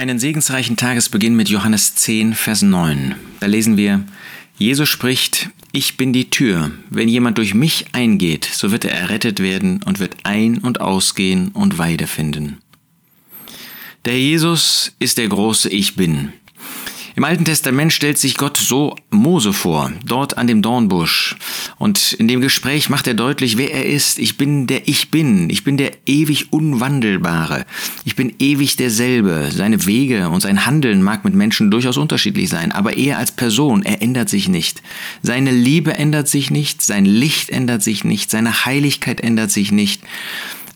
Einen segensreichen Tagesbeginn mit Johannes 10, Vers 9. Da lesen wir, Jesus spricht, ich bin die Tür. Wenn jemand durch mich eingeht, so wird er errettet werden und wird ein- und ausgehen und Weide finden. Der Jesus ist der große Ich bin. Im Alten Testament stellt sich Gott so Mose vor, dort an dem Dornbusch. Und in dem Gespräch macht er deutlich, wer er ist. Ich bin der Ich bin. Ich bin der ewig Unwandelbare. Ich bin ewig derselbe. Seine Wege und sein Handeln mag mit Menschen durchaus unterschiedlich sein, aber er als Person, er ändert sich nicht. Seine Liebe ändert sich nicht, sein Licht ändert sich nicht, seine Heiligkeit ändert sich nicht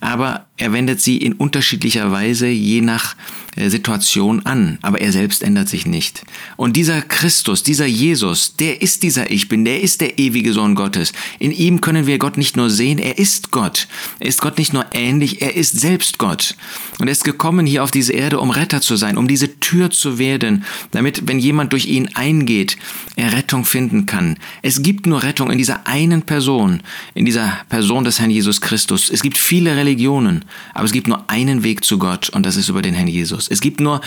aber er wendet sie in unterschiedlicher Weise je nach Situation an, aber er selbst ändert sich nicht. Und dieser Christus, dieser Jesus, der ist dieser Ich bin, der ist der ewige Sohn Gottes. In ihm können wir Gott nicht nur sehen, er ist Gott. Er ist Gott nicht nur ähnlich, er ist selbst Gott. Und er ist gekommen hier auf diese Erde, um Retter zu sein, um diese Tür zu werden, damit, wenn jemand durch ihn eingeht, er Rettung finden kann. Es gibt nur Rettung in dieser einen Person, in dieser Person des Herrn Jesus Christus. Es gibt viele Religionen, aber es gibt nur einen Weg zu Gott und das ist über den Herrn Jesus. Es gibt nur,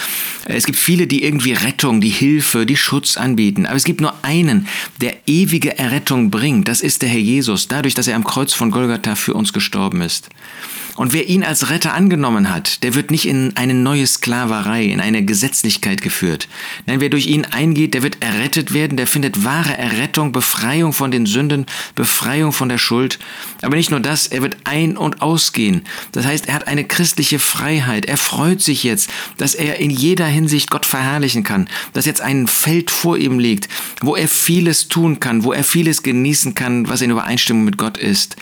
es gibt viele, die irgendwie Rettung, die Hilfe, die Schutz anbieten, aber es gibt nur einen, der ewige Errettung bringt. Das ist der Herr Jesus, dadurch, dass er am Kreuz von Golgatha für uns gestorben ist. Und wer ihn als Retter angenommen hat, der wird nicht in eine neue Sklaverei, in eine Gesetzlichkeit geführt. Nein, wer durch ihn eingeht, der wird errettet werden, der findet wahre Errettung, Befreiung von den Sünden, Befreiung von der Schuld. Aber nicht nur das, er wird ein- und ausgehen. Das heißt, er hat eine christliche Freiheit. Er freut sich jetzt, dass er in jeder Hinsicht Gott verherrlichen kann, dass jetzt ein Feld vor ihm liegt, wo er vieles tun kann, wo er vieles genießen kann, was in Übereinstimmung mit Gott ist.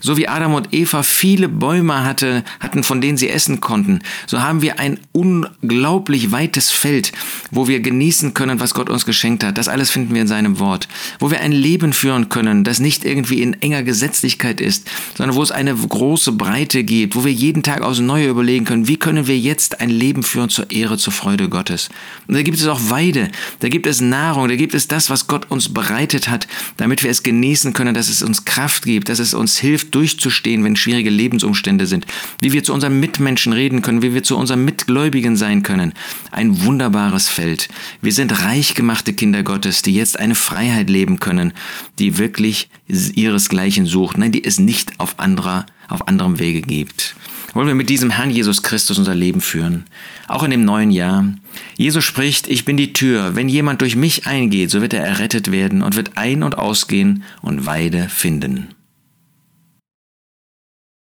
So wie Adam und Eva viele Bäume hatte, hatten, von denen sie essen konnten, so haben wir ein unglaublich weites Feld, wo wir genießen können, was Gott uns geschenkt hat. Das alles finden wir in seinem Wort. Wo wir ein Leben führen können, das nicht irgendwie in enger Gesetzlichkeit ist, sondern wo es eine große Breite gibt, wo wir jeden Tag aus Neue überlegen können, wie können wir jetzt ein Leben führen zur Ehre, zur Freude Gottes. Und da gibt es auch Weide, da gibt es Nahrung, da gibt es das, was Gott uns bereitet hat, damit wir es genießen können, dass es uns Kraft gibt, dass es uns hilft, durchzustehen, wenn schwierige Lebensumstände sind, wie wir zu unseren Mitmenschen reden können, wie wir zu unseren Mitgläubigen sein können. Ein wunderbares Feld. Wir sind reich gemachte Kinder Gottes, die jetzt eine Freiheit leben können, die wirklich ihresgleichen sucht, nein, die es nicht auf anderer, auf anderem Wege gibt. Wollen wir mit diesem Herrn Jesus Christus unser Leben führen, auch in dem neuen Jahr. Jesus spricht, ich bin die Tür, wenn jemand durch mich eingeht, so wird er errettet werden und wird ein- und ausgehen und Weide finden.